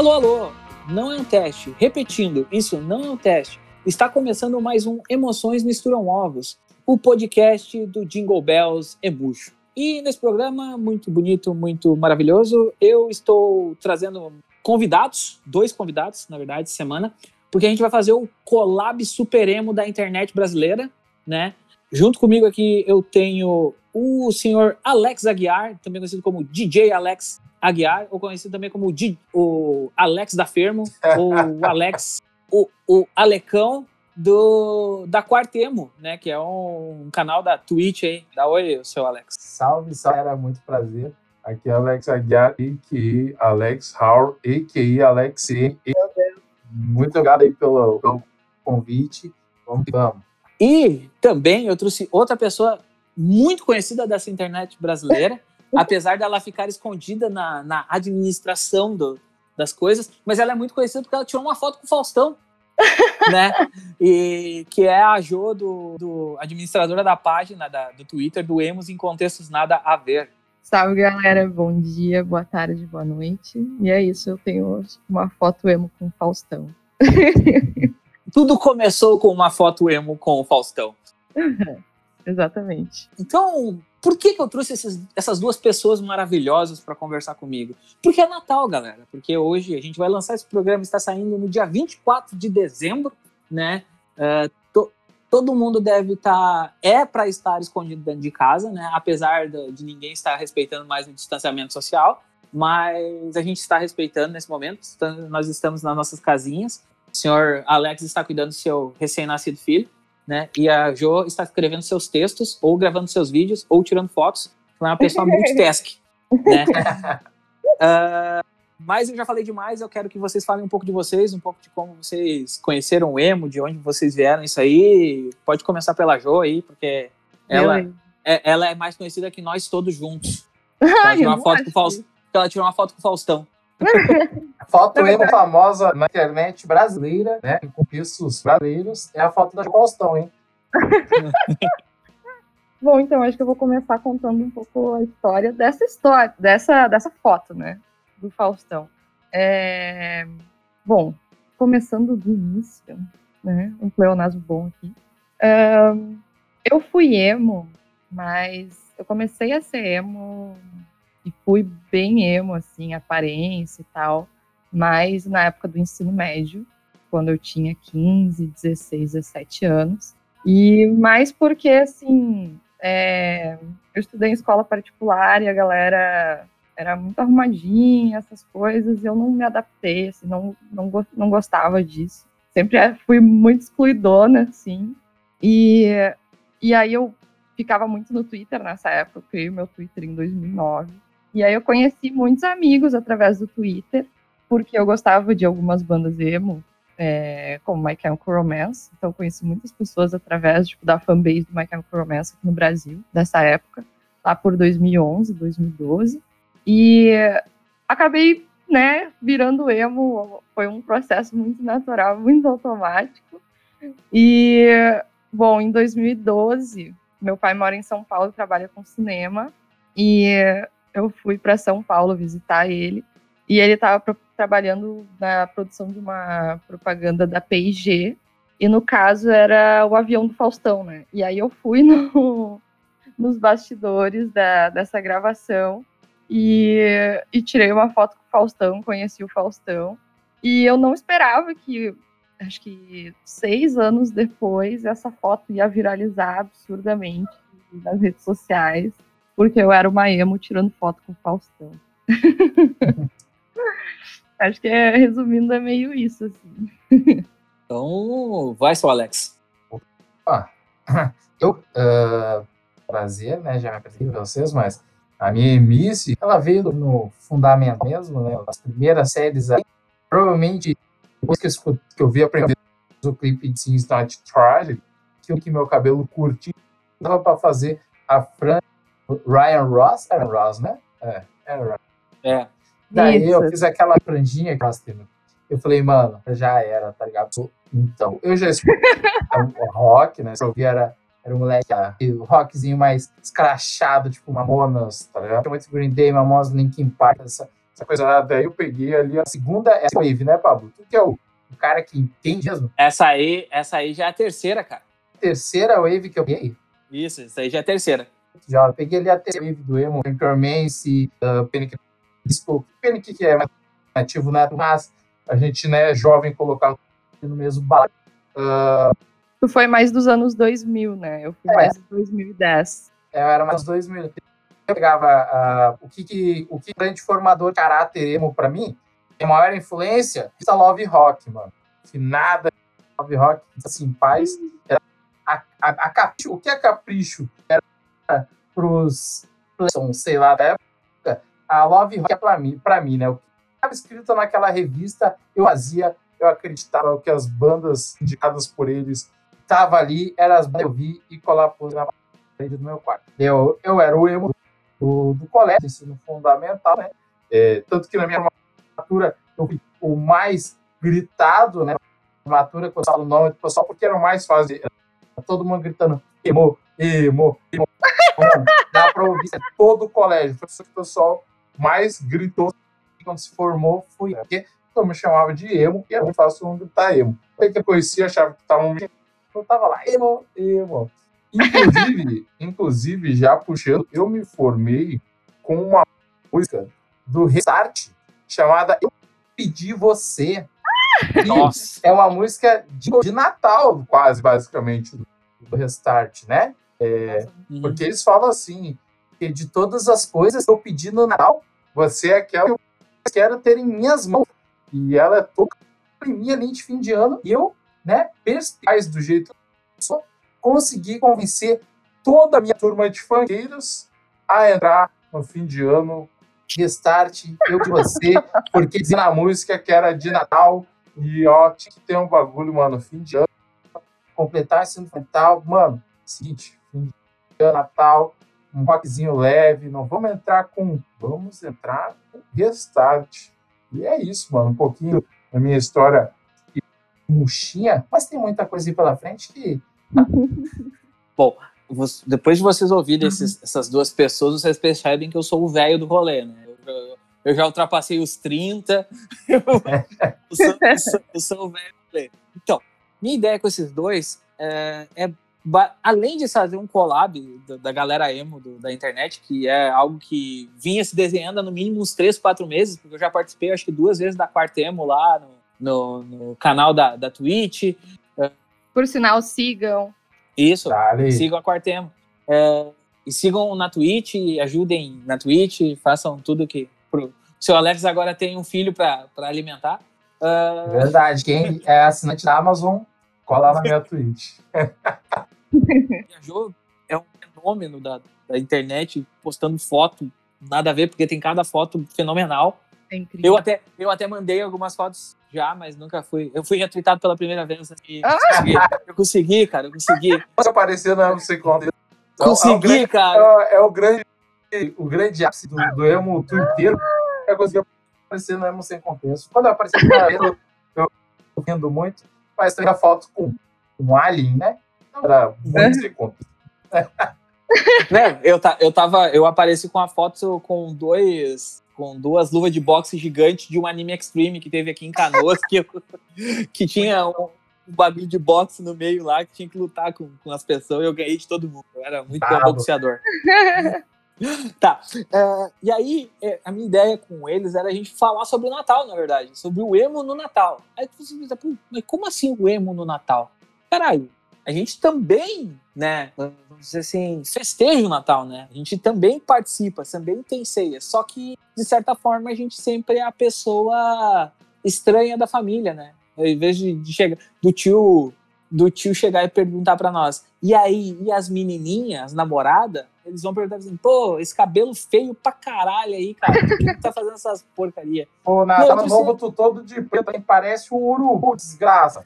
Alô, alô! Não é um teste. Repetindo, isso não é um teste. Está começando mais um Emoções Misturam Ovos, o podcast do Jingle Bells Emuxo. E nesse programa, muito bonito, muito maravilhoso, eu estou trazendo convidados, dois convidados, na verdade, semana, porque a gente vai fazer o collab supremo da internet brasileira, né? Junto comigo aqui eu tenho o senhor Alex Aguiar, também conhecido como DJ Alex Aguiar, ou conhecido também como o Alex da Fermo, ou o Alex, o, o Alecão do, da Quartemo, né? Que é um, um, canal da Twitch aí. Dá oi, seu Alex. Salve, salve, era muito prazer. Aqui é Alex Aguiar, a.k.a. Alex Howard, a.k.a. Alex E. Muito obrigado aí pelo, pelo convite. Vamos que vamos. E também eu trouxe outra pessoa muito conhecida dessa internet brasileira, apesar dela ficar escondida na, na administração do, das coisas, mas ela é muito conhecida porque ela tirou uma foto com o Faustão, né? E que é a Jo, do, do administradora da página da, do Twitter do Emos em Contextos Nada a Ver. Salve galera, bom dia, boa tarde, boa noite. E é isso, eu tenho uma foto emo com o Faustão. Tudo começou com uma foto emo com o Faustão. Exatamente. Então, por que, que eu trouxe esses, essas duas pessoas maravilhosas para conversar comigo? Porque é Natal, galera. Porque hoje a gente vai lançar esse programa, está saindo no dia 24 de dezembro, né? Uh, to, todo mundo deve estar. Tá, é para estar escondido dentro de casa, né? Apesar de, de ninguém estar respeitando mais o distanciamento social. Mas a gente está respeitando nesse momento. Nós estamos nas nossas casinhas. O senhor Alex está cuidando do seu recém-nascido filho né? E a Jo está escrevendo seus textos, ou gravando seus vídeos, ou tirando fotos. Ela é uma pessoa multitask, né? uh, mas eu já falei demais, eu quero que vocês falem um pouco de vocês, um pouco de como vocês conheceram o emo, de onde vocês vieram, isso aí. Pode começar pela Jo aí, porque ela, é, ela é mais conhecida que nós todos juntos. Ela tirou, uma foto com Faust... ela tirou uma foto com o Faustão. Foto emo famosa na internet brasileira, né? Em conquistos brasileiros, é a foto da Faustão, hein? Bom, então acho que eu vou começar contando um pouco a história dessa história, dessa, dessa foto, né? Do Faustão. É... Bom, começando do início, né? Um pleonasmo bom aqui. eu fui emo, mas eu comecei a ser emo e fui bem emo, assim, aparência e tal, mas na época do ensino médio, quando eu tinha 15, 16, 17 anos. E mais porque, assim, é, eu estudei em escola particular e a galera era muito arrumadinha, essas coisas, e eu não me adaptei, assim, não, não, não gostava disso. Sempre fui muito excluidona, assim. E, e aí eu ficava muito no Twitter nessa época, eu criei meu Twitter em 2009. E aí eu conheci muitos amigos através do Twitter, porque eu gostava de algumas bandas emo, é, como My Chemical Romance. Então conheci muitas pessoas através tipo, da fanbase do My Chemical Romance aqui no Brasil, dessa época, lá por 2011, 2012. E acabei, né, virando emo. Foi um processo muito natural, muito automático. E, bom, em 2012, meu pai mora em São Paulo, trabalha com cinema. E eu fui para São Paulo visitar ele e ele estava trabalhando na produção de uma propaganda da P&G e no caso era o avião do Faustão, né? E aí eu fui no, nos bastidores da, dessa gravação e, e tirei uma foto com o Faustão, conheci o Faustão e eu não esperava que acho que seis anos depois essa foto ia viralizar absurdamente nas redes sociais porque eu era uma emo tirando foto com o Faustão. Acho que é, resumindo, é meio isso, assim. Então, vai, seu Alex. Opa. Eu, uh, prazer, né, já me apresentei para vocês, mas a minha emice, ela veio no fundamento mesmo, né, as primeiras séries aí, provavelmente, depois que eu, que eu vi aprender o clipe de Sin Not Tragedy, que eu que meu cabelo curtinho, dava para fazer a Fran Ryan Ross? Era Ross, né? É, era. É. Daí Isso. eu fiz aquela franjinha que Eu falei, mano, já era, tá ligado? Então, eu já escutei o rock, né? Eu vi era, era um moleque, ah, o rockzinho mais escrachado, tipo Mamonas, tá ligado? Muito Green Day, Mamonas, Linkin Park, essa, essa coisa. Daí eu peguei ali a segunda essa wave, né, Pablo? Tu que é o, o cara que entende mesmo? Essa aí, essa aí já é a terceira, cara. Terceira wave que eu peguei. Isso, essa aí já é a terceira. Já eu peguei ali a wave do emo, Anchormancy, uh, Panic Disco. Panic que é mais ativo, né? Mas a gente, né, jovem, colocar no mesmo balaio. Uh, Tu foi mais dos anos 2000, né? Eu fui É. mais de 2010. eu era mais 2000. Eu pegava uh, o que, que o que grande formador de caráter emo pra mim, a maior influência, isso é Love Rock, mano. Que nada Love Rock, assim, paz. Era a, a, a capricho, o que é capricho? Era pros, sei lá, da época, a Love Rock é pra mim, mim, né? O que estava escrito naquela revista, eu fazia, eu acreditava que as bandas indicadas por eles estavam ali, eram as bandas que eu vi e colava na parede do meu quarto. Eu, eu era o emo do, do colégio, ensino fundamental, né? É, tanto que na minha formatura eu fui o mais gritado, né? Formatura, quando eu falo o nome do pessoal, porque era o mais fácil. Era todo mundo gritando emo, emo, emo. Dá pra ouvir é todo o colégio. Foi o que o pessoal mais gritou quando se formou, fui eu. Porque eu me chamava de emo e era muito fácil não gritar emo. Aí que eu conhecia, achava que estavam me eu tava lá, emo, emo. Inclusive, inclusive, já puxando, eu me formei com uma música do Restart chamada Eu Pedi Você. E Nossa. é uma música de, de Natal, quase, basicamente, do Restart, né? É, Uhum. porque eles falam assim, que de todas as coisas que eu pedi no Natal, você é aquela que eu quero ter em minhas mãos. E ela é toda em minha linha de fim de ano. E eu, né, perspicaz do jeito que eu sou, consegui convencer toda a minha turma de funkeiros a entrar no fim de ano, restart, eu de você, porque dizia na música que era de Natal. E ó, tinha que ter um bagulho, mano, fim de ano, completar esse Natal, mano, seguinte, ano, Natal, um rockzinho leve, não vamos entrar com, vamos entrar com restart. E é isso, mano, um pouquinho da minha história murchinha, mas tem muita coisa aí pela frente que Vos- Depois de vocês ouvirem esses- essas duas pessoas, vocês percebem que eu sou o velho do rolê, né? Eu, já ultrapassei os 30, eu, eu sou, o velho do rolê. Então, minha ideia com esses dois é, é além de fazer um collab da, da galera emo do- da internet, que é algo que vinha se desenhando há no mínimo uns 3, 4 meses, porque eu já participei acho que duas vezes da Quarta Emo lá no, no, no canal da, da Twitch. Por sinal, sigam. Isso. tá. Sigam a Quartemo. É, e sigam na Twitch, ajudem na Twitch, façam tudo que. Pro... O seu Alex agora tem um filho para alimentar. Ah, Verdade, quem é assinante da Amazon, cola na minha Twitch. viajou, é um fenômeno da, da internet, postando foto, nada a ver, porque tem cada foto fenomenal. É incrível. Eu até, eu até mandei algumas fotos já, mas nunca fui. Eu fui retweetado pela primeira vez. E Ah! consegui. Eu consegui, cara, eu consegui. Aparecer na não sei quando. É o Consegui, grande- cara. É, é o grande, o grande ápice do, do emo twitteiro. É conseguir aparecer no emo sem contexto. Quando eu apareci vez, eu, eu rindo muito, mas tem a foto com um alien, né? Era muito contexto. né? Eu, ta, eu tava, eu apareci com a foto com dois, com duas luvas de boxe gigantes de um anime extreme que teve aqui em Canoas, que, que tinha um, um bagulho de boxe no meio lá, que tinha que lutar com, com as pessoas, e eu ganhei de todo mundo. Eu era muito bom boxeador. Tá. é, e aí, é, a minha ideia com eles era a gente falar sobre o Natal, na verdade. Sobre o emo no Natal. Aí você pensa, "Pô, mas como assim o emo no Natal? Caralho, a gente também, né, vamos dizer assim, festeja o Natal, né? A gente também participa, também tem ceia. Só que, de certa forma, a gente sempre é a pessoa estranha da família, né? Em vez de, chegar, do tio do tio chegar e perguntar pra nós, e aí, e as menininhas, as namoradas, eles vão perguntar assim, pô, esse cabelo feio pra caralho aí, cara, por que que tá fazendo essas porcaria? O Natal Não, novo, tu todo de preto, hein? parece um urubu, desgraça.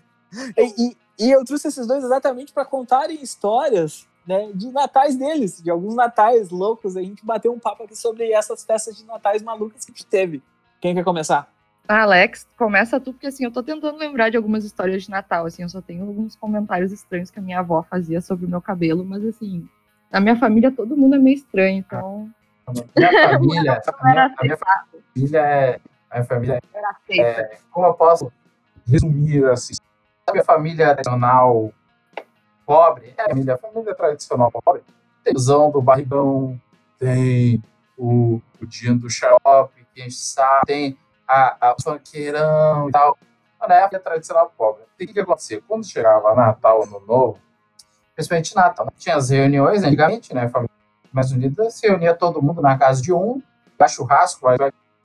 E, e- e eu trouxe esses dois exatamente pra contarem histórias, né, de natais deles, de alguns natais loucos, a gente bateu um papo aqui sobre essas festas de natais malucas que a gente teve. Quem quer começar? Alex, começa tu, porque assim, eu tô tentando lembrar de algumas histórias de Natal, assim, eu só tenho alguns comentários estranhos que a minha avó fazia sobre o meu cabelo, mas assim, na minha família todo mundo é meio estranho, então Minha família, a minha, a minha família é. A minha família é, é. Como eu posso resumir assim? A minha família tradicional pobre, é a família, a família tradicional pobre, tem o do barrigão, tem o, o dia do xarope, que a gente sabe, tem a, a, funkeirão e tal. Mas na época tradicional pobre. O que, que acontecia? Quando chegava Natal, Ano Novo, principalmente Natal, né? tinha as reuniões, né? antigamente, né? Família mais unida, se reunia todo mundo na casa de um, vai churrasco, vai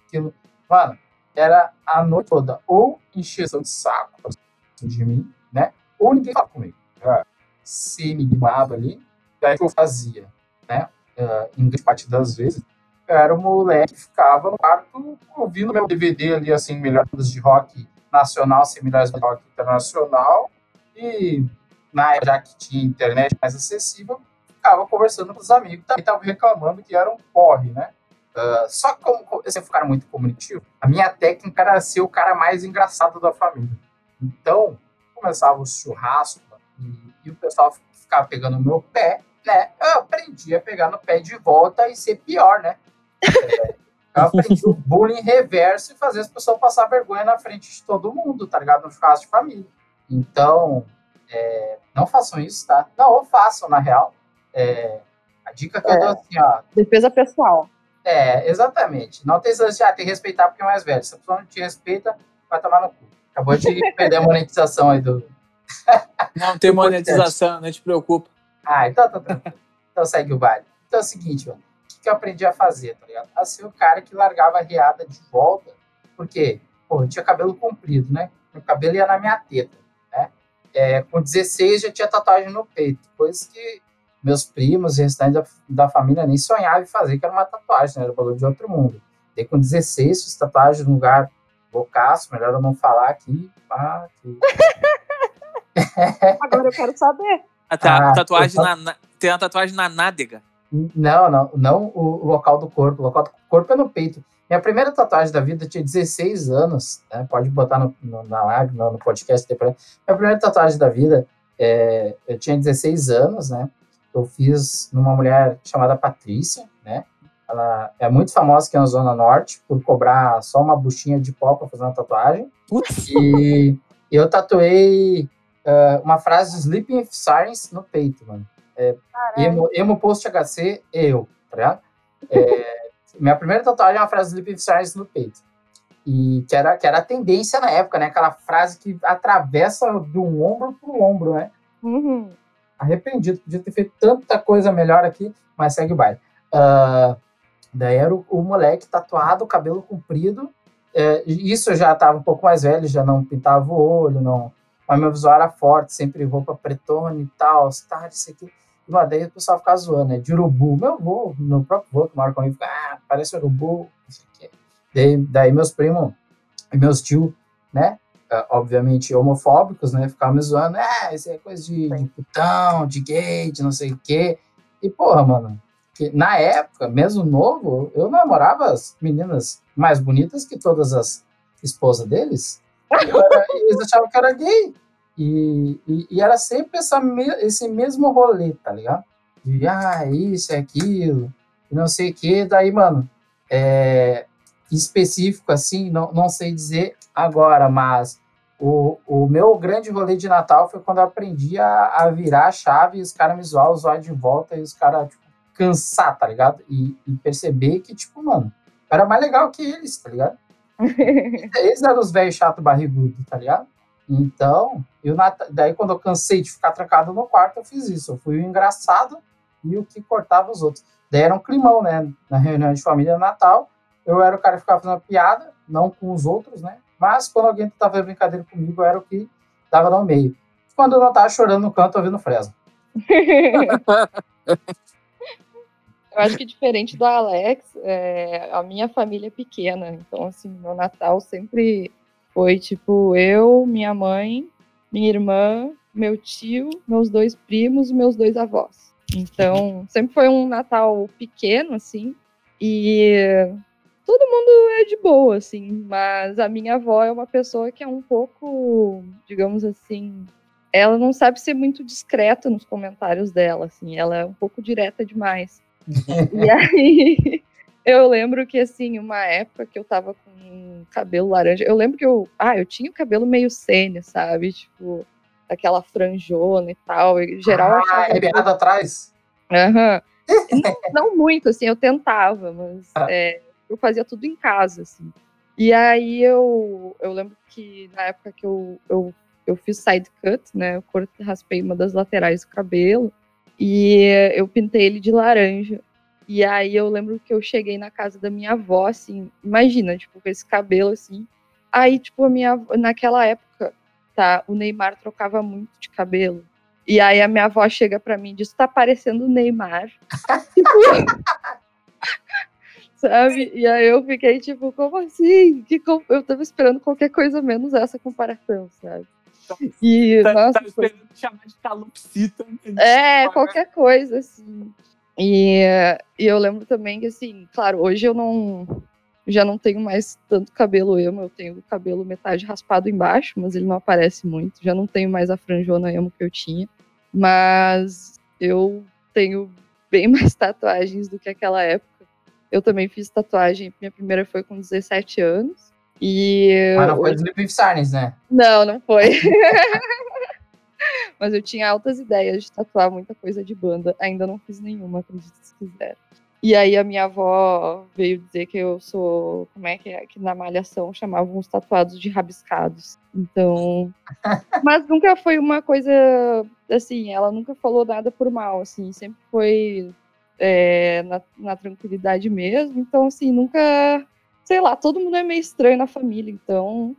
aquilo. Mano, era a noite toda, ou encheção de saco de mim, né? Ou ninguém falava comigo. Era semi-animado ali. E aí o que eu fazia, né? Uh, em grande parte das vezes, eu era o moleque que ficava no quarto ouvindo meu DVD ali, assim, melhores de rock nacional, seminários de rock internacional. E na época, já que tinha internet mais acessível, ficava conversando com os amigos, também estavam reclamando que era um porre, né? Uh, só que como eu sempre um cara muito comunicativo, a minha técnica era ser o cara mais engraçado da família. Então, começava o churrasco e, e o pessoal ficava pegando o meu pé, né? Eu aprendi a pegar no pé de volta e ser pior, né? Eu aprendi o bullying reverso e fazer as pessoas passar vergonha na frente de todo mundo, tá ligado? No churrasco de família. Então, é, não façam isso, tá? Não, ou façam, na real. É, a dica que é, eu dou assim, ó. Defesa pessoal. É, exatamente. Não tem essa ah, tem que respeitar porque é mais velho. Se a pessoa não te respeita, vai tomar no cu. Acabou de perder a monetização aí do. Não tem monetização, não te preocupa. Ah, então tá, tá. Então segue o baile. Então é o seguinte, mano. O que eu aprendi a fazer, tá ligado? A ser o cara que largava a riada de volta. Porque, pô, eu tinha cabelo comprido, né? Meu cabelo ia na minha teta, né? É, com 16 já tinha tatuagem no peito. Coisa que meus primos e restantes da, da família nem sonhavam em fazer, que era uma tatuagem, né? Era o valor de outro mundo. E com 16, fiz tatuagem no lugar loucaço, melhor eu não falar aqui. Ah, aqui. Agora eu quero saber. Ah, tá, ah, tatuagem na, na, tem uma tatuagem na nádega. Não, não, não o, o, local do corpo. O local do corpo é no peito. Minha primeira tatuagem da vida tinha 16 anos, né? Pode botar no, no, na live, no, no podcast. Minha primeira tatuagem da vida, é, eu tinha 16 anos, né? eu fiz numa mulher chamada Patrícia, né? Ela é muito famosa aqui na Zona Norte por cobrar só uma buchinha de pó para fazer uma tatuagem. Putz. E eu tatuei uh, uma frase de Sleeping Sirens no peito, mano. É, emo, emo Post HC, eu, tá ligado? É, minha primeira tatuagem é uma frase de Sleeping Sirens no peito. E que era, que era a tendência na época, né? Aquela frase que atravessa de um ombro para o ombro, né? Uhum arrependido, podia ter feito tanta coisa melhor aqui, mas segue o baile. Uh, daí era o, o, moleque tatuado, cabelo comprido, é, isso eu já estava um pouco mais velho, já não pintava o olho, não, mas meu visual era forte, sempre roupa pretona e tal, tá, isso aqui. E, mano, daí o pessoal ficava zoando, né, de urubu, meu avô, meu próprio avô que mora comigo, fica, ah, parece urubu, não sei o quê. Daí, daí meus primos e meus tios, né, é, obviamente, homofóbicos, né? Ficavam me zoando, é, isso é coisa de, de putão, de gay, de não sei o quê. E, porra, mano, que na época, mesmo novo, eu namorava as meninas mais bonitas que todas as esposas deles. Era, eles achavam que era gay. E, e, e, era sempre essa, esse mesmo rolê, tá ligado? De, ah, isso, é aquilo, e não sei o quê. Daí, mano, é, específico, assim, não, não sei dizer agora, mas o, o meu grande rolê de Natal foi quando eu aprendi a, a virar a chave e os caras me zoar, zoar de volta e os caras, tipo, cansar, tá ligado? E, e, perceber que, tipo, mano, era mais legal que eles, tá ligado? eles eram os velhos chato barrigudo, tá ligado? Então, eu, daí quando eu cansei de ficar trancado no quarto, eu fiz isso. Eu fui o engraçado e o que cortava os outros. Daí era um climão, né? Na reunião de família Natal, eu era o cara que ficava fazendo piada, não com os outros, né? Mas quando alguém estava fazendo brincadeira comigo, eu era o que dava no meio. Quando eu não estava chorando no canto, ouvindo Fresno. eu acho que diferente do Alex, é, a minha família é pequena. Então, assim, meu Natal sempre foi tipo eu, minha mãe, minha irmã, meu tio, meus dois primos meus dois avós. Então, sempre foi um Natal pequeno, assim. E todo mundo é de boa, assim, mas a minha avó é uma pessoa que é um pouco, digamos assim, ela não sabe ser muito discreta nos comentários dela, assim, ela é um pouco direta demais. E aí, eu lembro que, assim, uma época que eu tava com cabelo laranja, eu lembro que eu, ah, eu tinha o cabelo meio sênior, sabe? Tipo, aquela franjona e tal. Em geral, ah, achava. é beirado atrás? Aham. não, não muito, assim, eu tentava, mas Ah. é, eu fazia tudo em casa, assim. E aí eu, eu lembro que na época que eu, eu, eu fiz side cut, né? Eu raspei uma das laterais do cabelo e eu pintei ele de laranja. E aí eu lembro que eu cheguei na casa da minha avó, assim, imagina, tipo, com esse cabelo assim. Aí, tipo, a minha naquela época, tá, o Neymar trocava muito de cabelo. E aí a minha avó chega pra mim e diz: tá parecendo o Neymar. tipo, sabe? E aí eu fiquei tipo, como assim? Que Eu tava esperando qualquer coisa menos essa comparação, sabe? E, Tá, nossa, tá foi- chamar de calopsita. é, qualquer coisa, assim. E, e eu lembro também que, assim, claro, hoje eu não. Já não tenho mais tanto cabelo emo, eu tenho o cabelo metade raspado embaixo, mas ele não aparece muito. Já não tenho mais a franjona emo que eu tinha. Mas eu tenho bem mais tatuagens do que aquela época. Eu também fiz tatuagem, minha primeira foi com 17 anos. E Mas não foi do Sleep with Silence, né? não, não foi. Mas eu tinha altas ideias de tatuar muita coisa de banda. Ainda não fiz nenhuma, acredito se quiser. E aí a minha avó veio dizer que eu sou, como é que é, que na malhação chamavam os tatuados de rabiscados. Então, mas nunca foi uma coisa assim, ela nunca falou nada por mal, assim, sempre foi é, na, na tranquilidade mesmo. Então, assim, nunca, sei lá, todo mundo é meio estranho na família, então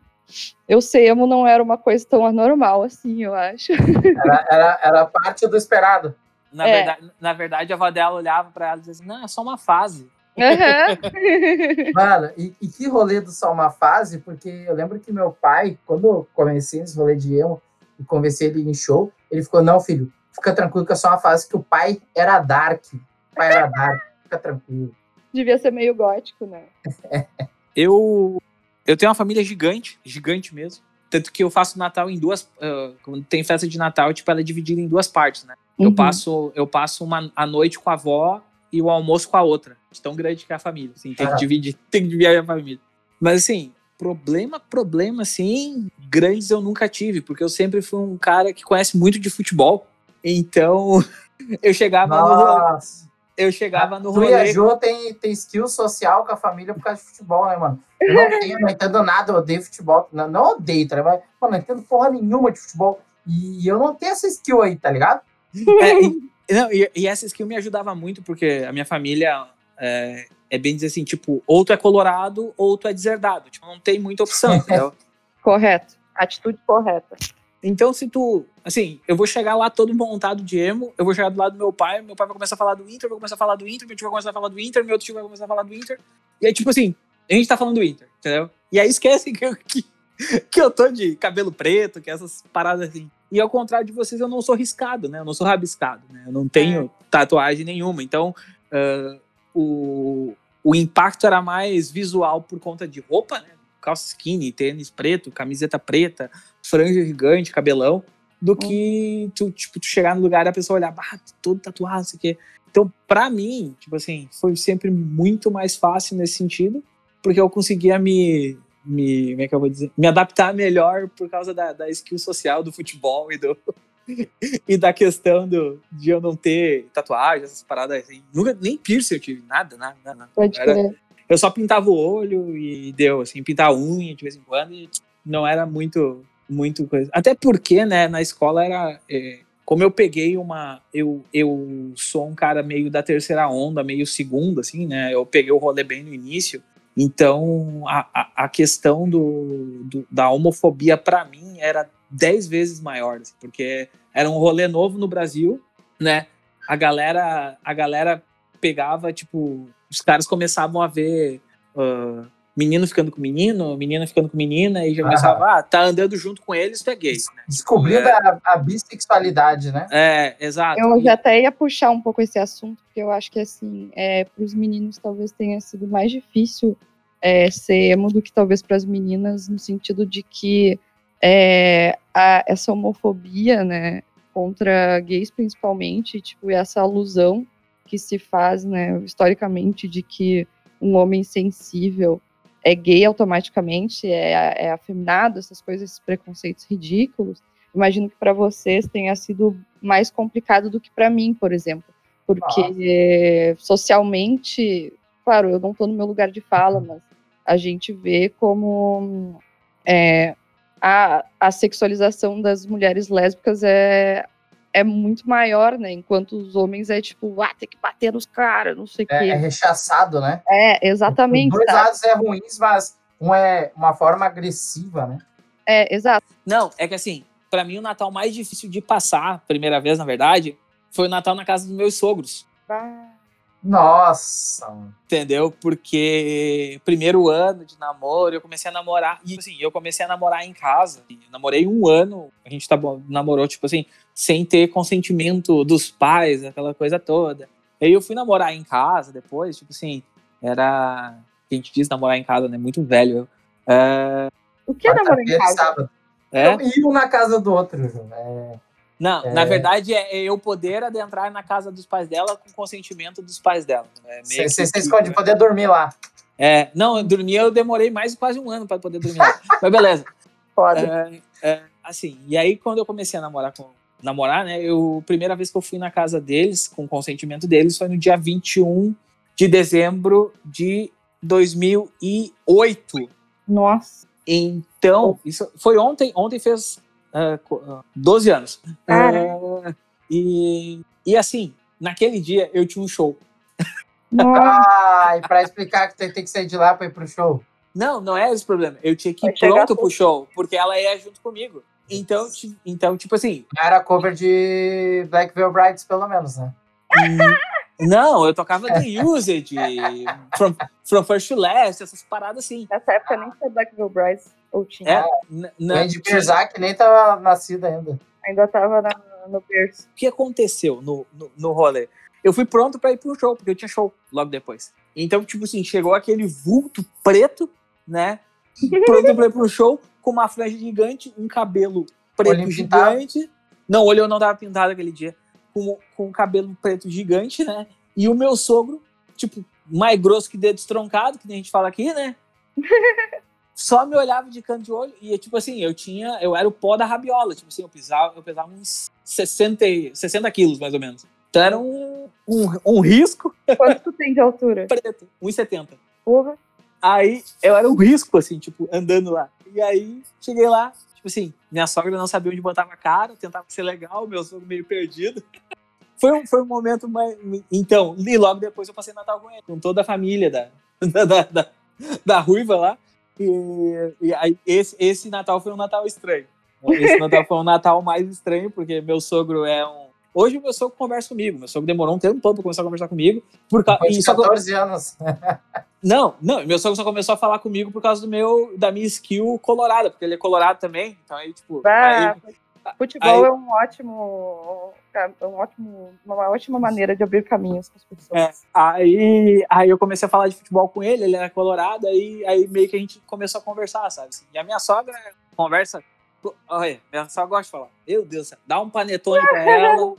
eu sei, emo não era uma coisa tão anormal assim, eu acho. Era, era, era parte do esperado. Na, É. verdade, na verdade, a avó dela olhava pra ela e dizia assim: não, é só uma fase. Aham. Mano, e, e que rolê do Só Uma Fase, porque eu lembro que meu pai, quando eu comecei nesse rolê de emo e conversei ele em show, ele ficou, não, filho, fica tranquilo que é só uma fase que o pai era dark. O pai era dark, fica tranquilo. Devia ser meio gótico, né? Eu, eu tenho uma família gigante, gigante mesmo. Tanto que eu faço Natal em duas. ah, quando tem festa de Natal, tipo, ela é dividida em duas partes, né? Eu Uhum. passo, eu passo uma, a noite com a avó e o almoço com a outra. De tão grande que é a família. Assim, tem Ah. que dividir, tem que dividir a família. Mas assim, problema, problema, assim, grandes eu nunca tive, porque eu sempre fui um cara que conhece muito de futebol. Então, eu chegava no. Nossa. Eu chegava no Tu e a rolê. Jo tem, tem skill social com a família por causa de futebol, né, mano? Eu não tenho, não entendo nada, eu odeio futebol. Não, não odeio, tá ligado? Mano, não entendo porra nenhuma de futebol. E eu não tenho essa skill aí, tá ligado? É, e, não, e, e essa skill me ajudava muito, porque a minha família é, é bem dizer assim, tipo, ou tu é colorado ou tu é deserdado. Tipo, não tem muita opção, entendeu? Correto. Atitude correta. Então, se tu. Assim, eu vou chegar lá todo montado de emo, eu vou chegar do lado do meu pai, meu pai vai começar a falar do Inter, vou começar a falar do Inter, meu tio vai começar a falar do Inter, meu outro tio vai começar a falar do Inter. E aí, tipo assim, a gente tá falando do Inter, entendeu? E aí esquece que eu, que, que eu tô de cabelo preto, que essas paradas assim. E ao contrário de vocês, eu não sou riscado, né? Eu não sou rabiscado, né? Eu não tenho tatuagem nenhuma. Então, ah, o, o impacto era mais visual por conta de roupa, né? Calça skinny, tênis preto, camiseta preta, franja gigante, cabelão, do que tu, tipo, tu chegar no lugar e a pessoa olhar, tô todo tatuado, não sei o quê. Então, pra mim, tipo assim, foi sempre muito mais fácil nesse sentido, porque eu conseguia me, me como é que eu vou dizer, me adaptar melhor por causa da, da skill social do futebol e do e da questão do, de eu não ter tatuagem, essas paradas assim. Nunca, nem piercing eu tive, nada, nada, nada. Pode Era-. Eu só pintava o olho e deu, assim, pintar a unha de vez em quando e não era muito, muito coisa. Até porque, né, na escola era. é, como eu peguei uma. Eu, eu sou um cara meio da terceira onda, meio segunda, assim, né? Eu peguei o rolê bem no início. Então, a, a, a questão do, do- da homofobia, para mim, era dez vezes maior, assim, porque era um rolê novo no Brasil, né? A galera, a galera pegava, tipo, os caras começavam a ver ah, menino ficando com menino, menina ficando com menina, e já começava, ah, tá andando junto com eles, tu é gay. né? Descobrindo É. a, a bissexualidade, né? É, exato. Eu já até ia puxar um pouco esse assunto, porque eu acho que, assim, é, para os meninos talvez tenha sido mais difícil é, ser emo do que talvez para as meninas, no sentido de que é, a- essa homofobia, né, contra gays principalmente, tipo, e essa alusão que se faz, né, historicamente, de que um homem sensível é gay automaticamente, é, é afeminado, essas coisas, esses preconceitos ridículos. Imagino que para vocês tenha sido mais complicado do que para mim, por exemplo, porque Nossa. socialmente, claro, eu não estou no meu lugar de fala, mas a gente vê como é, a, a sexualização das mulheres lésbicas é, é muito maior, né? Enquanto os homens é tipo, ah, tem que bater nos caras, não sei o é, quê. É rechaçado, né? É, exatamente. Os dois lados é ruins, mas um é uma forma agressiva, né? É, exato. Não, é que assim, para mim o Natal mais difícil de passar, primeira vez, na verdade, foi o Natal na casa dos meus sogros. Ah. Nossa! Entendeu? Porque primeiro ano de namoro, eu comecei a namorar. E assim, eu comecei a namorar em casa. Namorei um ano. A gente tá, namorou, tipo assim, sem ter consentimento dos pais, aquela coisa toda. Aí eu fui namorar em casa depois, tipo assim, era. A gente diz namorar em casa, né? Muito velho. É... O que é namorar em casa? Sábado. É? E um na casa do outro, É... Não, é... na verdade é eu poder adentrar na casa dos pais dela com consentimento dos pais dela. Você é esconde, né? poder dormir lá. É, não, eu dormir eu demorei mais de quase um ano para poder dormir lá. Mas beleza. Foda. É, é, assim, e aí quando eu comecei a namorar com namorar, né? Eu primeira vez que eu fui na casa deles com consentimento deles foi no dia 21 de dezembro de 2008. Nossa. Então, isso foi ontem, ontem fez uh, 12 anos. Uh, e, e assim, naquele dia eu tinha um show. Ah, e pra explicar que tem, tem que sair de lá pra ir pro show. Não, não é esse o problema. Eu tinha que ir pronto pro show, porque ela ia junto comigo. Então, então tipo assim. Era cover de Black Veil Brides, pelo menos, né? Não, eu tocava The Used, From, From First to Last, essas paradas assim. Nessa época nem tinha Black Veil Brides. Ou tinha? É, Andy Perzak nem tava nascido ainda. Ainda tava na, no berço. O que aconteceu no, no, no rolê? Eu fui pronto para ir pro show, porque eu tinha show logo depois. Então, tipo assim, chegou aquele vulto preto, né? Pronto pra ir pro show, com uma franja gigante, um cabelo preto olho gigante. Pintado. Não, olho não tava pintado aquele dia. Com, com um cabelo preto gigante, né? E o meu sogro, tipo, mais grosso que dedo estroncado, que a gente fala aqui, né? só me olhava de canto de olho e, tipo assim, eu tinha, eu era o pó da rabiola, tipo assim, eu pesava, eu pesava uns 60, 60 quilos, mais ou menos. Então era um, um, um risco. Quanto tu tem de altura? Preto, 1,70. Porra. Aí eu era um risco, assim, tipo, andando lá. E aí cheguei lá, tipo assim, minha sogra não sabia onde botava a cara, tentava ser legal, meu sogro meio perdido. foi, um, foi um momento mais. Então, e logo depois eu passei Natal com ele, com toda a família da, da, da, da Ruiva lá. E, e aí, esse, esse Natal foi um Natal estranho. Esse Natal foi um Natal mais estranho, porque meu sogro é um. Hoje o meu sogro conversa comigo. Meu sogro demorou um tempo para começar a conversar comigo. Por ca... de 14 anos. Não, não, meu sogro só começou a falar comigo por causa do meu, da minha skill colorada, porque ele é colorado também. Então aí, tipo. Ah, aí, futebol aí, é um ótimo é um ótimo, uma ótima maneira de abrir caminhos para as pessoas. É, aí, aí eu comecei a falar de futebol com ele, ele era colorado, aí, aí meio que a gente começou a conversar, sabe? E a minha sogra conversa. Olha, sogra gosta de falar. Meu Deus, dá um panetone para ela,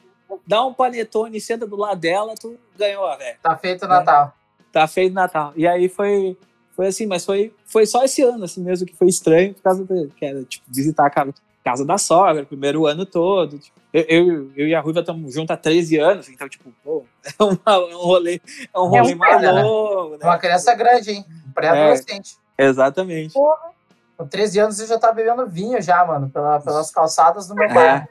dá um panetone, senta do lado dela, tu ganhou, velho. Tá feito o Natal. É, tá feito o Natal. E aí foi, foi assim, mas foi, foi só esse ano, assim mesmo, que foi estranho, por causa de, que era, tipo, visitar a casa, casa da sogra, primeiro ano todo. Tipo, eu, eu, eu, e a Ruiva estamos juntos há 13 anos, então, tipo, pô, é, uma, é um rolê, é um rolê é um mais né? longo. Né? Uma criança grande, hein? Pré-adolescente. É, exatamente. Porra. Com 13 anos você já tá bebendo vinho já, mano, pela, pelas calçadas do meu é. pai.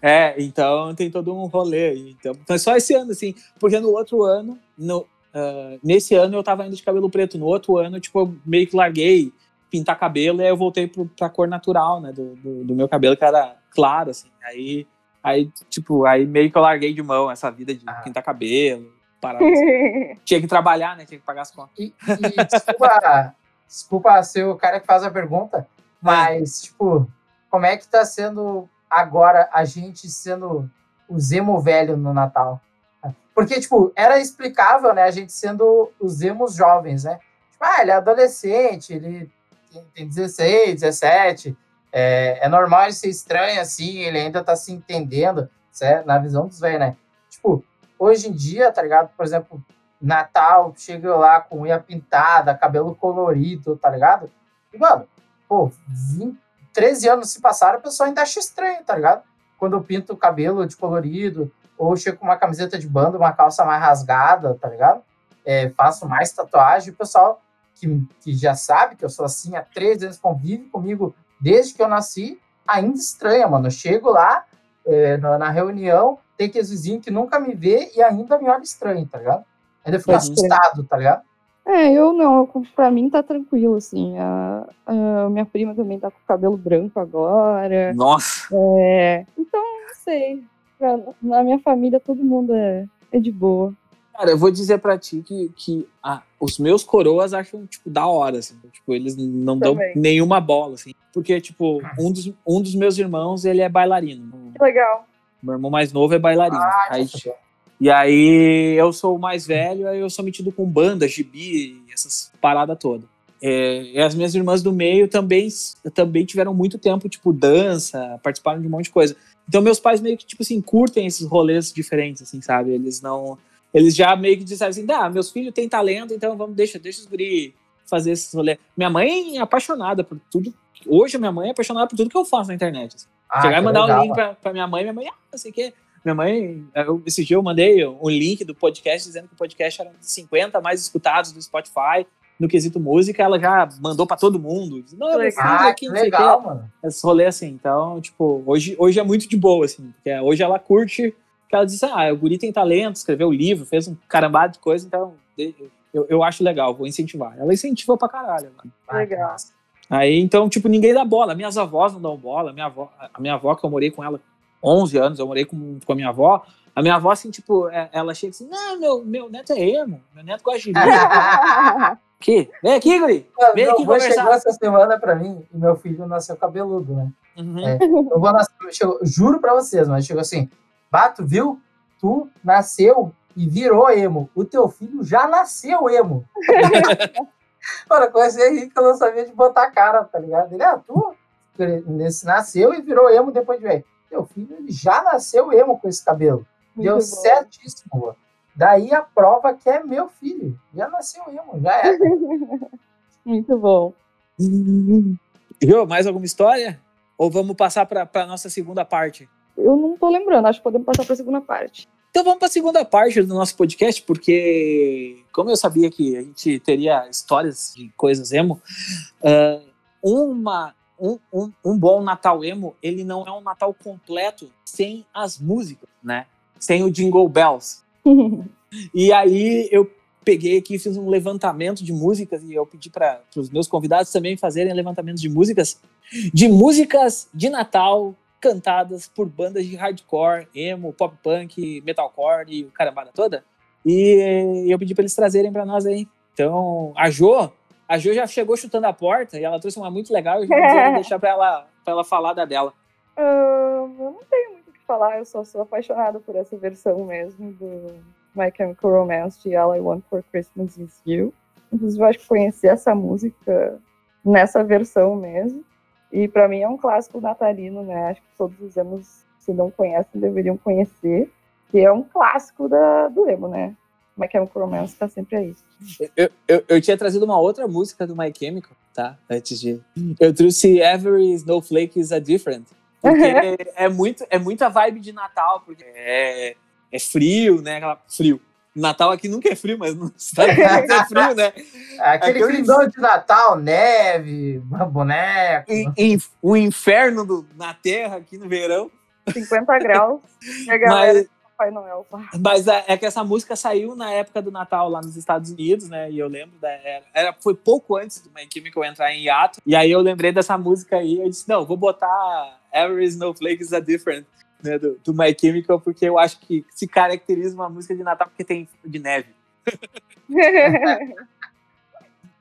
É, então tem todo um rolê aí. Então, foi só esse ano, assim, porque no outro ano, no, uh, nesse ano eu tava indo de cabelo preto, no outro ano, tipo, eu meio que larguei pintar cabelo e aí eu voltei pro, pra cor natural, né, do, do, do meu cabelo, que era claro, assim. Aí Aí, tipo, aí meio que eu larguei de mão essa vida de ah. pintar cabelo, parar. Tinha que trabalhar, né? Tinha que pagar as contas. E, e desculpa, desculpa ser o cara que faz a pergunta, mas, é. tipo, como é que tá sendo agora a gente sendo o Zemo velho no Natal? Porque, tipo, era explicável, né? A gente sendo os Zemos jovens, né? Tipo, ah, ele é adolescente, ele tem 16, 17, é, é normal ele ser estranho assim, ele ainda tá se entendendo, certo? na visão dos velhos, né? Tipo, hoje em dia, tá ligado? Por exemplo, Natal, chega lá com unha pintada, cabelo colorido, tá ligado? E, mano, pô, 20, 13 anos se passaram, a pessoa ainda acha estranho, tá ligado? Quando eu pinto o cabelo de colorido, ou chego com uma camiseta de banda, uma calça mais rasgada, tá ligado? É, faço mais tatuagem, o pessoal que, que já sabe que eu sou assim há 13 anos, convive comigo desde que eu nasci, ainda estranha, mano. Eu chego lá é, na, na, reunião, tem aqueles vizinhos que nunca me vê e ainda me olha estranho, tá ligado? Ainda fica assustado, tá ligado? É, eu não, pra mim tá tranquilo, assim. A, a minha prima também tá com o cabelo branco agora. Nossa! É, então, não sei. Pra, na minha família todo mundo é, é de boa. Cara, eu vou dizer pra ti que, que ah, os meus coroas acham, tipo, da hora, assim. Tipo, eles não dão nenhuma bola, assim. Porque, tipo, um dos, um dos meus irmãos, ele é bailarino. Que legal. Meu irmão mais novo é bailarino. Ah, aí, e aí eu sou o mais velho, aí eu sou metido com banda, gibi, essas paradas todas. É, e as minhas irmãs do meio também, também tiveram muito tempo, tipo, dança, participaram de um monte de coisa. Então meus pais meio que, tipo assim, curtem esses rolês diferentes, assim, sabe? Eles não... Eles já meio que disseram assim, ah, meus filhos têm talento, então vamos, deixa, deixa os guri fazer esses rolês. Minha mãe é apaixonada por tudo. Hoje a minha mãe é apaixonada por tudo que eu faço na internet. Assim. Ah, Chegar e mandar legal, um link pra, pra, minha mãe, minha mãe, ah, não sei o quê. Minha mãe, eu, esse dia eu mandei um link do podcast dizendo que o podcast era um dos 50 mais escutados do Spotify no quesito música, ela já mandou para todo mundo. Não, eu ah, aqui, não legal, mano. Esse rolê assim. Então, tipo, hoje, hoje é muito de boa, assim. Porque hoje ela curte que ela diz, ah, o guri tem talento, escreveu livro, fez um carambado de coisa, então eu, eu acho legal, vou incentivar. Ela incentivou pra caralho. Mano. Legal. Aí, então, tipo, ninguém dá bola. Minhas avós não dão bola. Minha avó, a minha avó, que eu morei com ela 11 anos, eu morei com, com a minha avó. A minha avó, assim, tipo, é, ela chega assim, não, meu, meu neto é emo, meu neto gosta de aqui, vem aqui, guri, vem meu aqui conversar. chegou essa semana pra mim e meu filho nasceu cabeludo, né? Uhum. É, eu vou nascer, chegou, juro pra vocês, mas chegou assim, Bato, viu? Tu nasceu e virou emo. O teu filho já nasceu emo. Mano, comecei a rir que eu não sabia de botar a cara, tá ligado? Ele, ah, tu nesse, nasceu e virou emo depois de velho. Teu filho ele já nasceu emo com esse cabelo. Muito Deu bom. certíssimo. Daí a prova que é meu filho. Já nasceu emo, já é. Muito bom. Viu? Mais alguma história? Ou vamos passar para a nossa segunda parte? Eu não tô lembrando, acho que podemos passar para a segunda parte. Então vamos para a segunda parte do nosso podcast, porque como eu sabia que a gente teria histórias de coisas emo, uh, uma um, um, um, bom Natal emo, ele não é um Natal completo sem as músicas, né? Sem o Jingle Bells. e aí eu peguei aqui fiz um levantamento de músicas e eu pedi para os meus convidados também fazerem levantamento de músicas, de músicas de Natal cantadas por bandas de hardcore, emo, pop punk, metalcore e o carambada toda. E eu pedi para eles trazerem para nós aí. Então, a Jo a Jo já chegou chutando a porta e ela trouxe uma muito legal. Eu já deixar para ela, pra ela falar da dela. Uh, eu não tenho muito o que falar, eu só sou apaixonada por essa versão mesmo do My Chemical Romance de All I Want for Christmas Is You. Inclusive, eu acho que conheci essa música nessa versão mesmo. E para mim é um clássico natalino, né? Acho que todos os emos, se não conhecem, deveriam conhecer. Que é um clássico da, do emo, né? My Chemical Romance tá sempre aí. Eu, eu, eu, tinha trazido uma outra música do My Chemical, tá? Antes de. Eu trouxe Every Snowflake is a Different. Porque é, muito, é muita vibe de Natal, porque é, é frio, né? Aquela, frio. Natal aqui nunca é frio, mas no Estados Unidos é frio, né? Aquele Aquele... de Natal, neve, boneco. o inferno do, na Terra aqui no verão. 50 graus. E a galera mas, Papai Noel. Mas é, é, que essa música saiu na época do Natal lá nos Estados Unidos, né? E eu lembro, da, era, era, foi pouco antes do My Chemical entrar em hiato. E aí eu lembrei dessa música aí. Eu disse, não, vou botar Every Snowflake is a Different. Né, do, do My Chemical, porque eu acho que se caracteriza uma música de Natal porque tem de neve.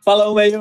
Fala uma aí,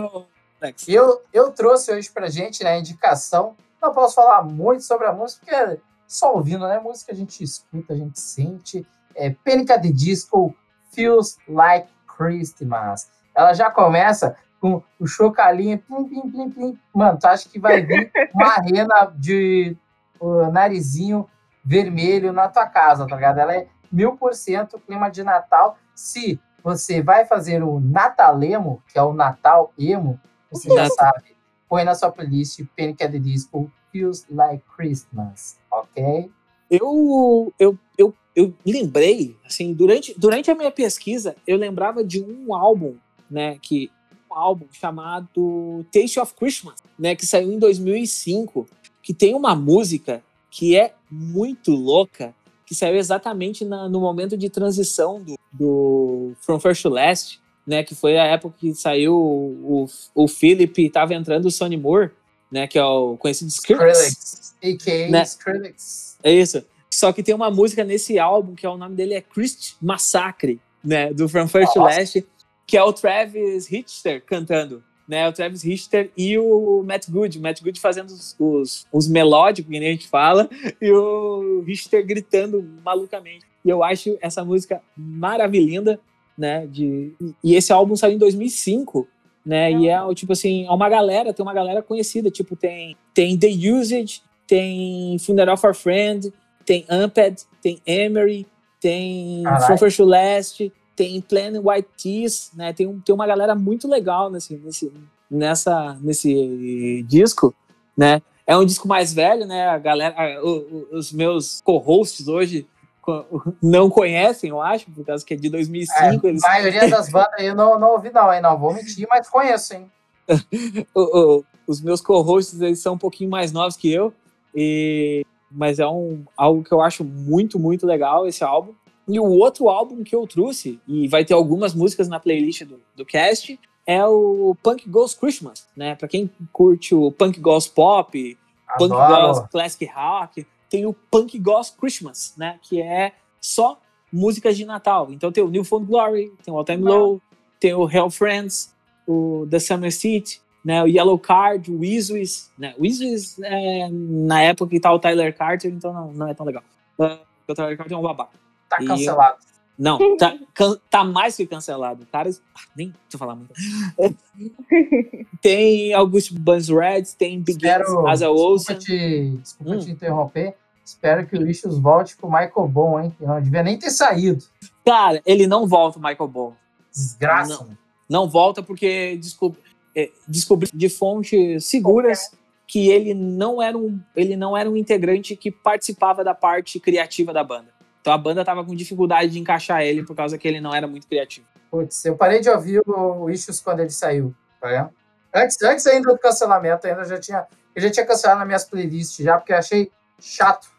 Alex. Eu, eu trouxe hoje pra gente né, a indicação. Não posso falar muito sobre a música, porque só ouvindo, né? Música a gente escuta, a gente sente. É, Pênica de Disco Feels Like Christmas. Ela já começa com o chocalinho, plim, plim, plim, plim. Mano, tu acha que vai vir uma rena de uh, narizinho vermelho na tua casa, tá ligado? Ela é mil por cento clima de Natal. Se você vai fazer o Natalemo, que é o Natal Emo, você já sabe. Põe na sua playlist Panic at the Disco Feels Like Christmas, ok? Eu, eu, eu, eu lembrei, assim, durante, durante a minha pesquisa, eu lembrava de um álbum, né, que um álbum chamado Taste of Christmas, né, que saiu em 2005, que tem uma música que é muito louca, que saiu exatamente na, no momento de transição do, do From First to Last, né, que foi a época que saiu o, o Philip estava entrando o Sonny Moore, né, que é o conhecido Skrillex, a.k.a. né? Skrillex. É isso. Só que tem uma música nesse álbum que é o nome dele é Christ Massacre, né, do From First to Last, que é o Travis Richter cantando né? O Travis Richter e o Matt Good. O Matt Good fazendo os, os, os melódicos, que nem a gente fala, e o Richter gritando malucamente. E eu acho essa música maravilhosa, né? De, e esse álbum saiu em 2005, né? E é tipo assim, é uma galera, tem uma galera conhecida, tipo tem tem The Usage, tem Funeral for Friend, tem Amped, tem Emery, tem From First to Last, tem Plain White Tees, né? Tem, tem uma galera muito legal nesse, nesse, nessa, nesse disco, né? É um disco mais velho, né? A galera, a, o, os meus co-hosts hoje não conhecem, eu acho, por causa que é de 2005. É, eles... A maioria das bandas eu não, não ouvi, não, hein? Não vou mentir, mas conheço, hein? o, o, os meus co-hosts eles são um pouquinho mais novos que eu, e... mas é um, algo que eu acho muito, muito legal esse álbum. E o outro álbum que eu trouxe, e vai ter algumas músicas na playlist do, do cast, é o Punk Goes Christmas, né? Pra quem curte o Punk Goes Pop, Adoro. Punk Goes Classic Rock, tem o Punk Goes Christmas, né? Que é só músicas de Natal. Então tem o New Found Glory, tem o All Time Low, tem o Hell Friends, o The Summer Seat, né, o Yellow Card, o Weasleys, né, o Weasleys é, na época que tá o Tyler Carter, então não, não é tão legal. Uh, o Tyler Carter é um babaca. Tá cancelado. Não, tá, can, tá mais que cancelado. Cara, ah, nem deixa eu falar muito. tem August Buns Reds, tem Begins as a. Desculpa, te, desculpa hum. te interromper. Espero que o Lixos volte pro Michael Bond, hein? Que não devia nem ter saído. Cara, ele não volta, o Michael Bond. Desgraça. Não, não volta porque descobri, é, descobri de fontes seguras que ele não era um ele não era um integrante que participava da parte criativa da banda. Então a banda tava com dificuldade de encaixar ele por causa que ele não era muito criativo. Putz, eu parei de ouvir o Issues quando ele saiu, tá Antes, antes ainda do cancelamento, ainda já tinha, eu já tinha cancelado nas minhas playlists já, porque achei chato.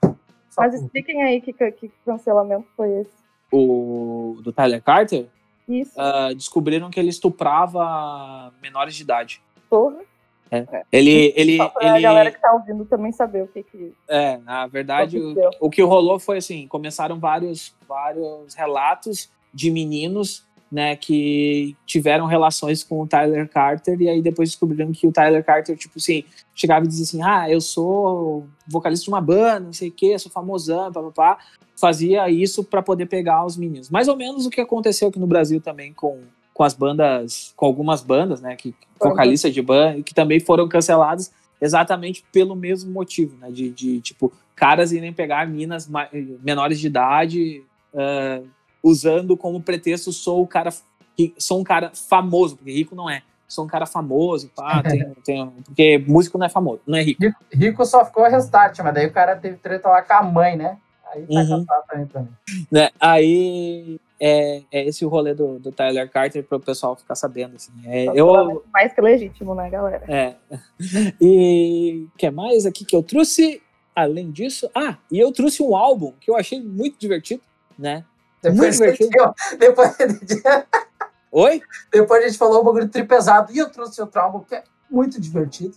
Mas por... expliquem aí que, que cancelamento foi esse. O do Tyler Carter? Isso. Uh, descobriram que ele estuprava menores de idade. Porra. É. é. Ele, ele, Só pra ele... a galera que tá ouvindo também saber o que que... É, na verdade, o, o, que rolou foi assim, começaram vários, vários relatos de meninos, né, que tiveram relações com o Tyler Carter e aí depois descobriram que o Tyler Carter, tipo assim, chegava e dizia assim, ah, eu sou vocalista de uma banda, não sei o que, sou famosão, papapá, fazia isso para poder pegar os meninos. Mais ou menos o que aconteceu aqui no Brasil também com com as bandas, com algumas bandas, né, que vocalistas de banda, que também foram canceladas exatamente pelo mesmo motivo, né, de, de tipo, caras irem pegar minas menores de idade, uh, usando como pretexto sou o cara, sou um cara famoso, porque rico não é, sou um cara famoso, pá, tem, tem, porque músico não é famoso, não é rico. Rico só ficou restart, mas daí o cara teve treta lá com a mãe, né? Aí tá uhum. também pra mim. Né? Aí é, é esse o rolê do, do Tyler Carter para o pessoal ficar sabendo. Assim. É, eu, mais que legítimo, né, galera? É. E o que mais aqui que eu trouxe? Além disso, ah, e eu trouxe um álbum que eu achei muito divertido, né? Depois muito divertido. depois, Oi? Depois a gente falou um bagulho tripesado e eu trouxe outro álbum que é muito divertido.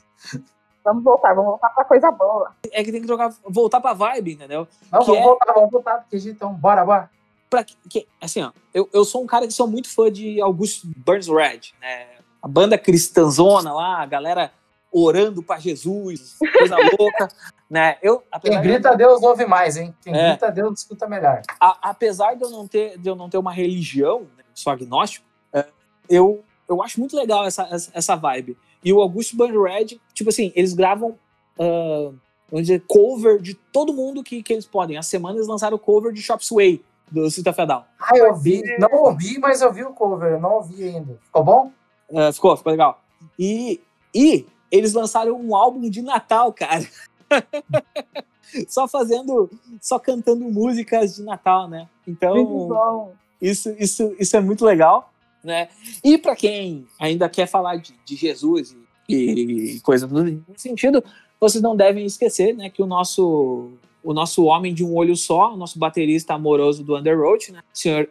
Vamos voltar, vamos voltar pra coisa boa. É que tem que trocar, voltar pra vibe, entendeu? Não, que vamos é... voltar, vamos voltar, porque então, bora, bora. Pra que, assim, ó, eu, eu sou um cara que sou muito fã de August Burns Red, né? A banda cristãzona lá, a galera orando para Jesus, coisa louca, né? Eu, Quem grita de... Deus ouve mais, hein? Quem é, grita Deus escuta melhor. A, apesar de eu não ter, de eu não ter uma religião, né, sou agnóstico, é, eu, eu acho muito legal essa, essa, essa vibe. E o Augusto Burns Red, tipo assim, eles gravam, uh, vamos dizer, cover de todo mundo que, que eles podem. A semana eles lançaram cover de Chop Sway, do System of a Down. Ah, eu vi. Não ouvi, mas eu vi o cover. Eu não ouvi ainda. Ficou bom? Uh, ficou, ficou legal. E, e eles lançaram um álbum de Natal, cara. só fazendo, só cantando músicas de Natal, né? Então, isso, isso, isso é muito legal, né? E para quem ainda quer falar de, de Jesus e, e coisa no sentido, vocês não devem esquecer, né, que o nosso o nosso homem de um olho só, o nosso baterista amoroso do Underworld, né, o senhor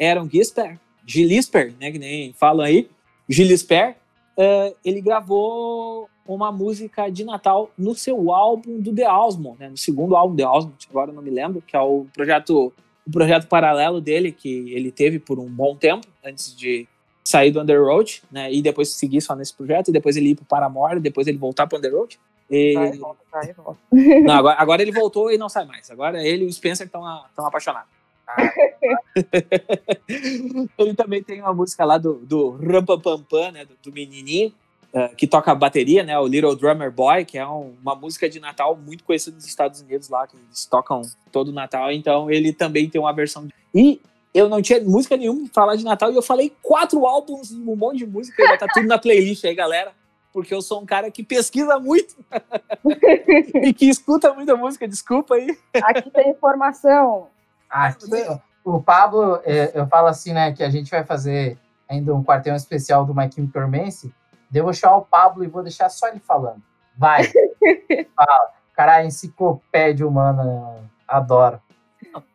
Aaron Gisper, Gilisper, né, que nem aí, Gilisper, uh, ele gravou uma música de Natal no seu álbum do The Osmond, né, no segundo álbum The Osmond, agora não me lembro, que é o projeto, o projeto paralelo dele, que ele teve por um bom tempo, antes de sair do Underworld, né, e depois seguir só nesse projeto, e depois ele ir pro Paramore, depois ele voltar pro Underworld. E... Vai, volta, vai, volta. Não, agora, agora, ele voltou e não sai mais. Agora ele e o Spencer estão apaixonados. Ah. ele também tem uma música lá do, do né, do, do menininho, uh, que toca bateria, né, o Little Drummer Boy, que é um, uma música de Natal muito conhecida nos Estados Unidos lá, que eles tocam todo Natal, então ele também tem uma versão. De... E eu não tinha música nenhuma pra falar de Natal e eu falei quatro álbuns, um monte de música, e vai estar tá tudo na playlist aí, galera porque eu sou um cara que pesquisa muito e que escuta muita música, desculpa aí. Aqui tem informação. Aqui, o Pablo, é, eu falo assim, né, que a gente vai fazer ainda um quartel especial do My Chemical Romance, devo chamar o Pablo e vou deixar só ele falando. Vai, fala. Cara, a enciclopédia humana, adoro.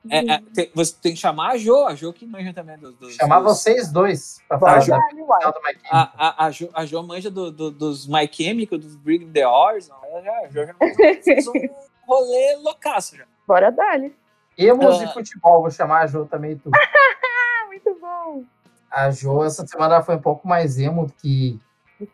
É, é, tem, você tem que chamar a Jo, a Jo que manja também dos. dos chamar dos... vocês dois pra falar do My a, a, a, jo, a Jo manja do, do, dos My Chemical, dos Bring the Horse. Já, já, já fez um rolê loucaço já. Bora dali. Emos uh... de futebol, vou chamar a Jo também tu. Muito bom. A Jo essa semana foi um pouco mais emo do que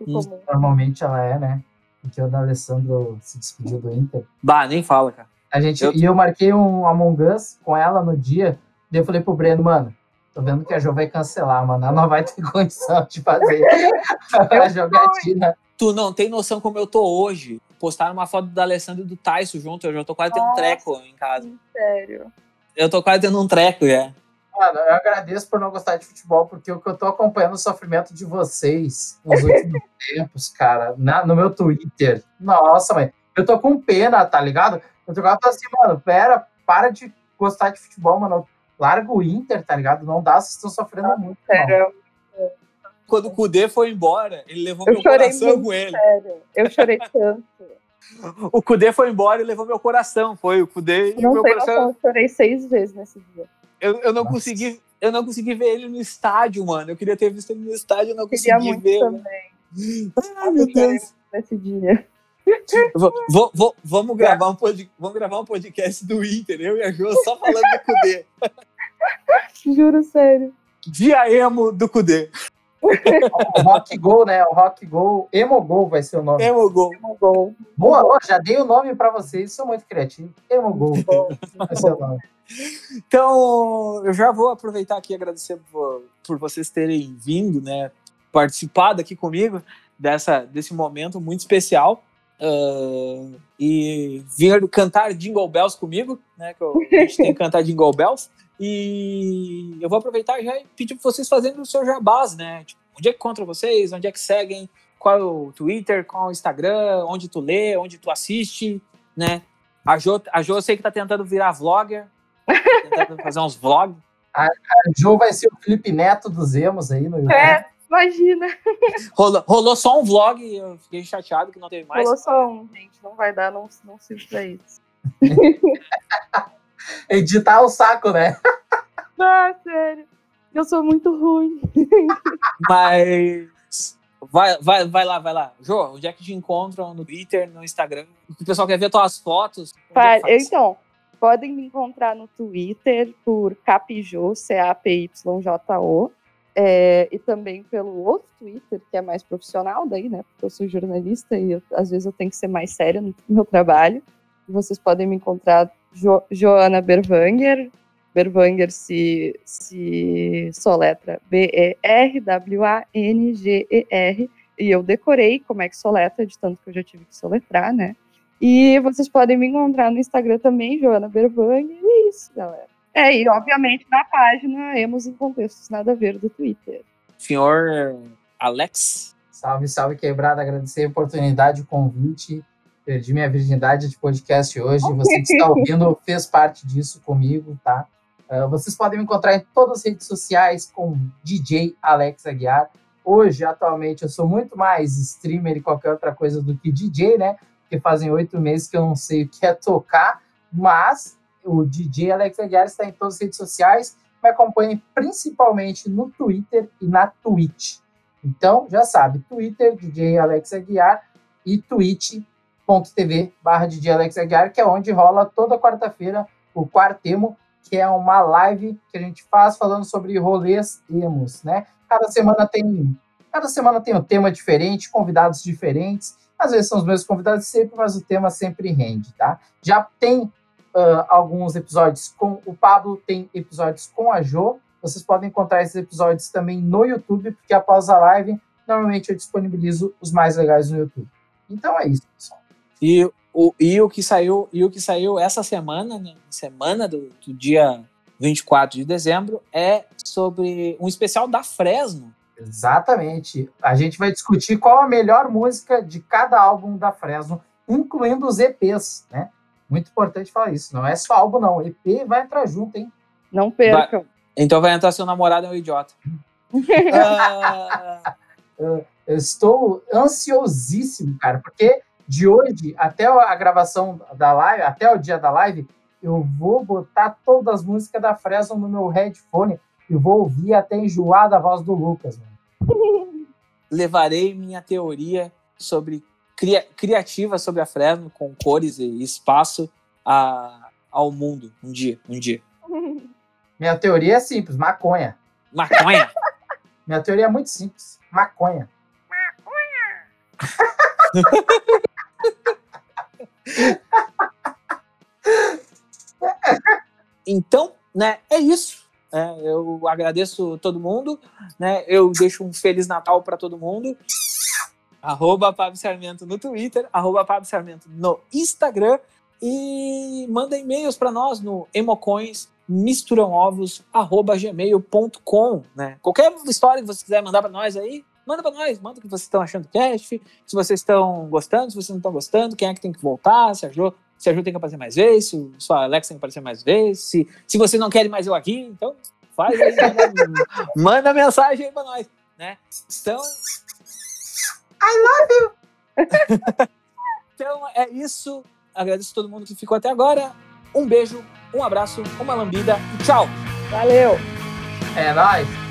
hum. normalmente ela é, né? Porque o da Alessandro se despediu do Inter. Bah, nem fala, cara. A gente, eu... E eu marquei um Among Us com ela no dia. Daí eu falei pro Breno, mano, tô vendo que a Jo vai cancelar, mano. Ela não vai ter condição de fazer a jogatina. Tu não tem noção como eu tô hoje. Postaram uma foto do Alessandro e do Tyson junto. Eu já tô quase tendo um treco em casa. Sério. Eu tô quase tendo um treco, é. Mano, eu agradeço por não gostar de futebol, porque o que eu tô acompanhando o sofrimento de vocês nos últimos tempos, cara, na, no meu Twitter. Nossa, mãe. Eu tô com pena, tá ligado? O jogava assim, mano, pera, para de gostar de futebol, mano. Larga o Inter, tá ligado? Não dá, vocês estão sofrendo ah, muito. Sério. Quando o Kudê foi embora, ele levou eu meu coração com ele. Sério. Eu chorei tanto. o Kudê foi embora e levou meu coração. Foi o Kudê e não meu coração. Noção, eu chorei seis vezes nesse dia. Eu, eu não consegui. Eu não consegui ver ele no estádio, mano. Eu queria ter visto ele no estádio, eu não consegui ver. Também. Ai, meu Deus. Nesse dia vou, vou, vou, vamos, gravar um pod, vamos gravar um podcast do Inter, eu e a Jo só falando do Cudê. Juro sério. Dia emo do Cudê. o Rock Go, né? O Rock Go, Emo Go vai ser o nome. Emo Go. Emo Go. Boa, ó, já dei o nome para vocês, sou muito criativo. Emo Go. vai ser o nome. Então, eu já vou aproveitar aqui e agradecer por, por vocês terem vindo, né? Participado aqui comigo dessa, desse momento muito especial. Uh, e vir cantar Jingle Bells comigo, né? Que eu, a gente tem que cantar Jingle Bells. E eu vou aproveitar já e pedir para vocês fazerem o seu jabás, né? Tipo, onde é que encontra vocês? Onde é que seguem? Qual é o Twitter? Qual é o Instagram? Onde tu lê? Onde tu assiste? Né? A Jo, a jo eu sei que tá tentando virar vlogger. Tentando fazer uns vlogs. A, a Jo vai ser o Felipe Neto dos Emos aí no YouTube. É. Imagina. Rolou, rolou só um vlog e eu fiquei chateado que não teve mais. Rolou só um, gente. Não vai dar, não, não sirvo pra isso. Editar o saco, né? Ah, sério. Eu sou muito ruim. Mas. Vai, vai, vai lá, vai lá. Jô, onde é que te encontram no Twitter, no Instagram? O pessoal quer ver tuas fotos? É então, podem me encontrar no Twitter por Capijô, C-A-P-Y-J-O. É, e também pelo outro Twitter, que é mais profissional daí, né? Porque eu sou jornalista e eu, às vezes eu tenho que ser mais séria no meu trabalho. Vocês podem me encontrar jo, Joana Berwanger. Berwanger se, se soletra B-E-R-W-A-N-G-E-R. E eu decorei como é que soletra, de tanto que eu já tive que soletrar, né? E vocês podem me encontrar no Instagram também, Joana Berwanger. E é isso, galera. É, e obviamente na página Emos em Contextos Nada a Ver do Twitter. Senhor Alex. Salve, salve, quebrada. Agradecer a oportunidade, o convite. Perdi minha virgindade de podcast hoje. Você que está ouvindo fez parte disso comigo, tá? Uh, vocês podem me encontrar em todas as redes sociais com DJ Alex Aguiar. Hoje, atualmente, eu sou muito mais streamer e qualquer outra coisa do que DJ, né? Porque fazem oito meses que eu não sei o que é tocar, mas o DJ Alex Aguiar está em todas as redes sociais. Me acompanhem principalmente no Twitter e na Twitch. Então, já sabe, Twitter, DJ Alex Aguiar e twitch.tv barra DJ Alex Aguiar, que é onde rola toda quarta-feira o Quartemo, que é uma live que a gente faz falando sobre rolês emos, né? Cada semana tem cada semana tem um tema diferente, convidados diferentes. Às vezes são os mesmos convidados sempre, mas o tema sempre rende, tá? Já tem uh, alguns episódios com o Pablo, tem episódios com a Jo. Vocês podem encontrar esses episódios também no YouTube, porque após a live, normalmente eu disponibilizo os mais legais no YouTube. Então é isso, pessoal. E o, e o que saiu, e o que saiu essa semana, né, semana do, do dia 24 de dezembro, é sobre um especial da Fresno. Exatamente. A gente vai discutir qual a melhor música de cada álbum da Fresno, incluindo os EPs, né? Muito importante falar isso. Não é só álbum, não. EP vai entrar junto, hein? Não percam. Vai, então vai entrar seu namorado é um idiota. uh, eu estou ansiosíssimo, cara, porque de hoje até a gravação da live, até o dia da live, eu vou botar todas as músicas da Fresno no meu headphone e vou ouvir até enjoar da voz do Lucas. Mano. Levarei minha teoria sobre cria, criativa sobre a Fresno com cores e espaço a, ao mundo um dia, um dia. Minha teoria é simples, maconha. Maconha? minha teoria é muito simples, maconha. Maconha. então, né, é isso. É, eu agradeço todo mundo, né? Eu deixo um feliz Natal para todo mundo. Arroba Pablo Sarmento no Twitter, arroba Pablo Sarmento no Instagram e manda e-mails para nós no emocoins gmail.com, né? Qualquer história que você quiser mandar para nós aí, Manda para nós, manda o que vocês estão achando do cast, se vocês estão gostando, se vocês não estão gostando, quem é que tem que voltar, se a Jo, se a Jo tem que aparecer mais vezes, se sua Alexa tem que aparecer mais vezes, se, se vocês não querem mais eu aqui, então faz aí, manda, manda mensagem aí para nós, né? Então... I love you! então é isso, agradeço a todo mundo que ficou até agora, um beijo, um abraço, uma lambida e tchau! Valeu! É nóis!